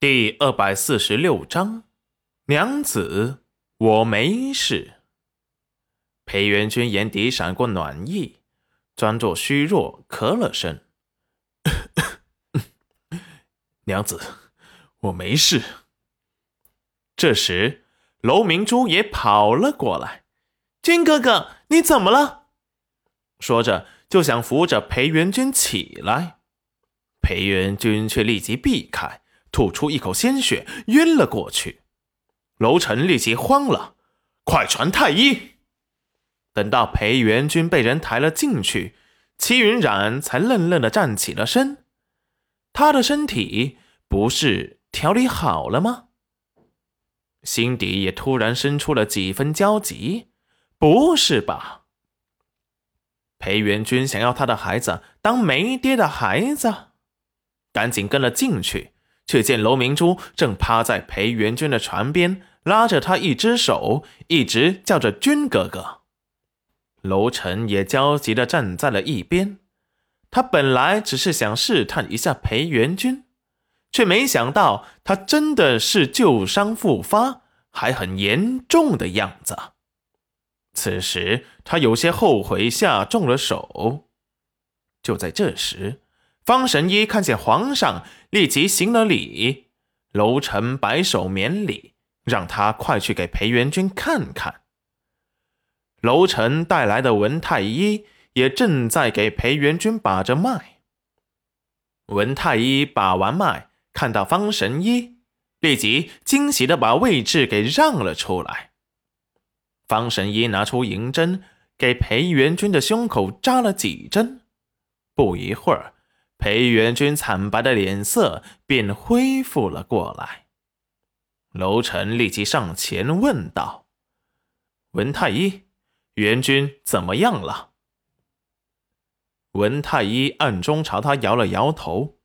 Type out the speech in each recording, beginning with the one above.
第二百四十六章，娘子，我没事。裴元君眼底闪过暖意，装作虚弱，咳了声：“ 娘子，我没事。”这时，楼明珠也跑了过来：“君哥哥，你怎么了？”说着就想扶着裴元君起来，裴元君却立即避开。吐出一口鲜血，晕了过去。楼臣立即慌了，快传太医！等到裴元君被人抬了进去，齐云冉才愣愣的站起了身。他的身体不是调理好了吗？心底也突然生出了几分焦急。不是吧？裴元君想要他的孩子当没爹的孩子，赶紧跟了进去。却见楼明珠正趴在裴元君的床边，拉着他一只手，一直叫着“君哥哥”。楼臣也焦急地站在了一边。他本来只是想试探一下裴元君，却没想到他真的是旧伤复发，还很严重的样子。此时他有些后悔下重了手。就在这时。方神医看见皇上，立即行了礼。楼臣摆手免礼，让他快去给裴元君看看。楼臣带来的文太医也正在给裴元君把着脉。文太医把完脉，看到方神医，立即惊喜的把位置给让了出来。方神医拿出银针，给裴元君的胸口扎了几针。不一会儿。裴元君惨白的脸色便恢复了过来。楼臣立即上前问道：“文太医，元君怎么样了？”文太医暗中朝他摇了摇头：“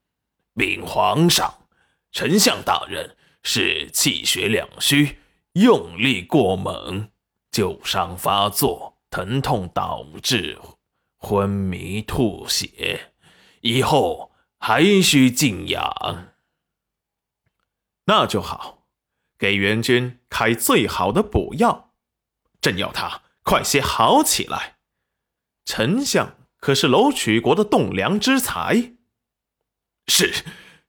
禀皇上，丞相大人是气血两虚，用力过猛，旧伤发作，疼痛导致昏迷吐血。”以后还需静养，那就好。给元君开最好的补药，朕要他快些好起来。丞相可是楼曲国的栋梁之才，是，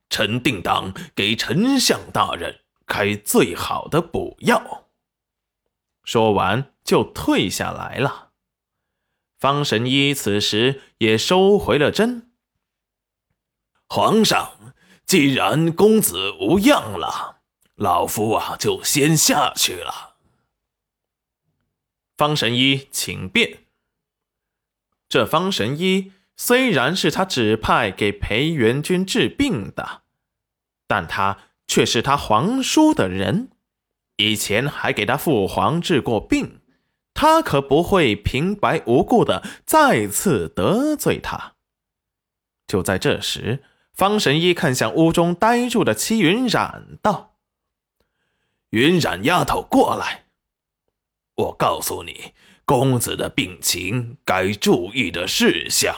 臣定当给丞相大人开最好的补药。说完就退下来了。方神医此时也收回了针。皇上，既然公子无恙了，老夫啊就先下去了。方神医，请便。这方神医虽然是他指派给裴元君治病的，但他却是他皇叔的人，以前还给他父皇治过病，他可不会平白无故的再次得罪他。就在这时。方神医看向屋中呆住的戚云染，道：“云染丫头，过来，我告诉你公子的病情该注意的事项。”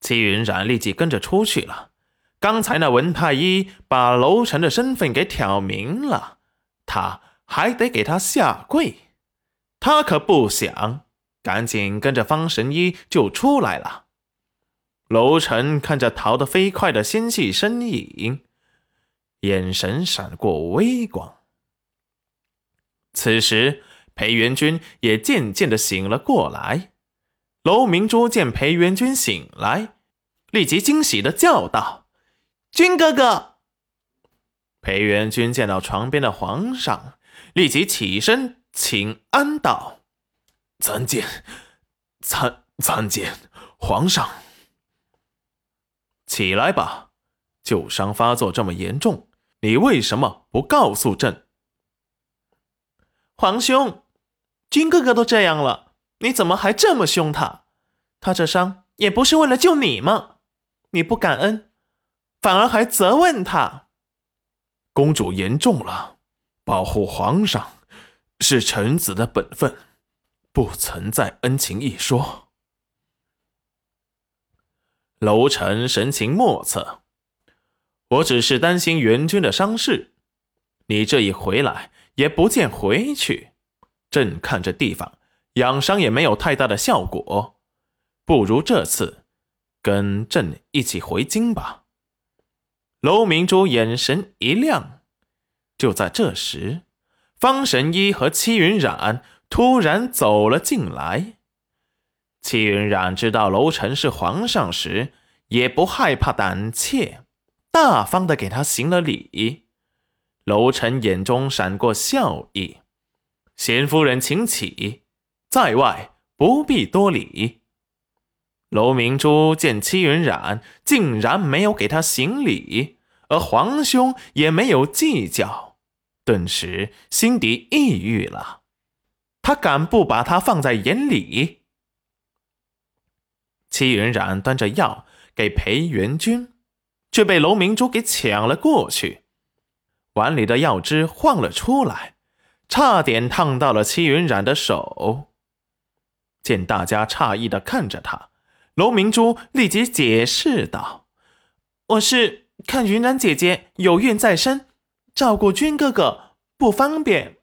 戚云染立即跟着出去了。刚才那文太医把楼臣的身份给挑明了，他还得给他下跪，他可不想，赶紧跟着方神医就出来了。楼臣看着逃得飞快的纤细身影，眼神闪过微光。此时，裴元君也渐渐的醒了过来。楼明珠见裴元君醒来，立即惊喜的叫道：“君哥哥！”裴元君见到床边的皇上，立即起身请安道：“参见，参参见皇上。”起来吧，旧伤发作这么严重，你为什么不告诉朕？皇兄，君哥哥都这样了，你怎么还这么凶他？他这伤也不是为了救你吗？你不感恩，反而还责问他。公主言重了，保护皇上是臣子的本分，不存在恩情一说。楼臣神情莫测，我只是担心元君的伤势。你这一回来也不见回去，朕看这地方养伤也没有太大的效果，不如这次跟朕一起回京吧。”楼明珠眼神一亮。就在这时，方神医和戚云染突然走了进来。戚云染知道楼臣是皇上时，也不害怕胆怯，大方的给他行了礼。楼臣眼中闪过笑意：“贤夫人，请起，在外不必多礼。”楼明珠见戚云染竟然没有给他行礼，而皇兄也没有计较，顿时心底抑郁了。他敢不把他放在眼里？戚云染端着药给裴元君，却被楼明珠给抢了过去。碗里的药汁晃了出来，差点烫到了戚云染的手。见大家诧异的看着他，楼明珠立即解释道：“我是看云染姐姐有孕在身，照顾君哥哥不方便，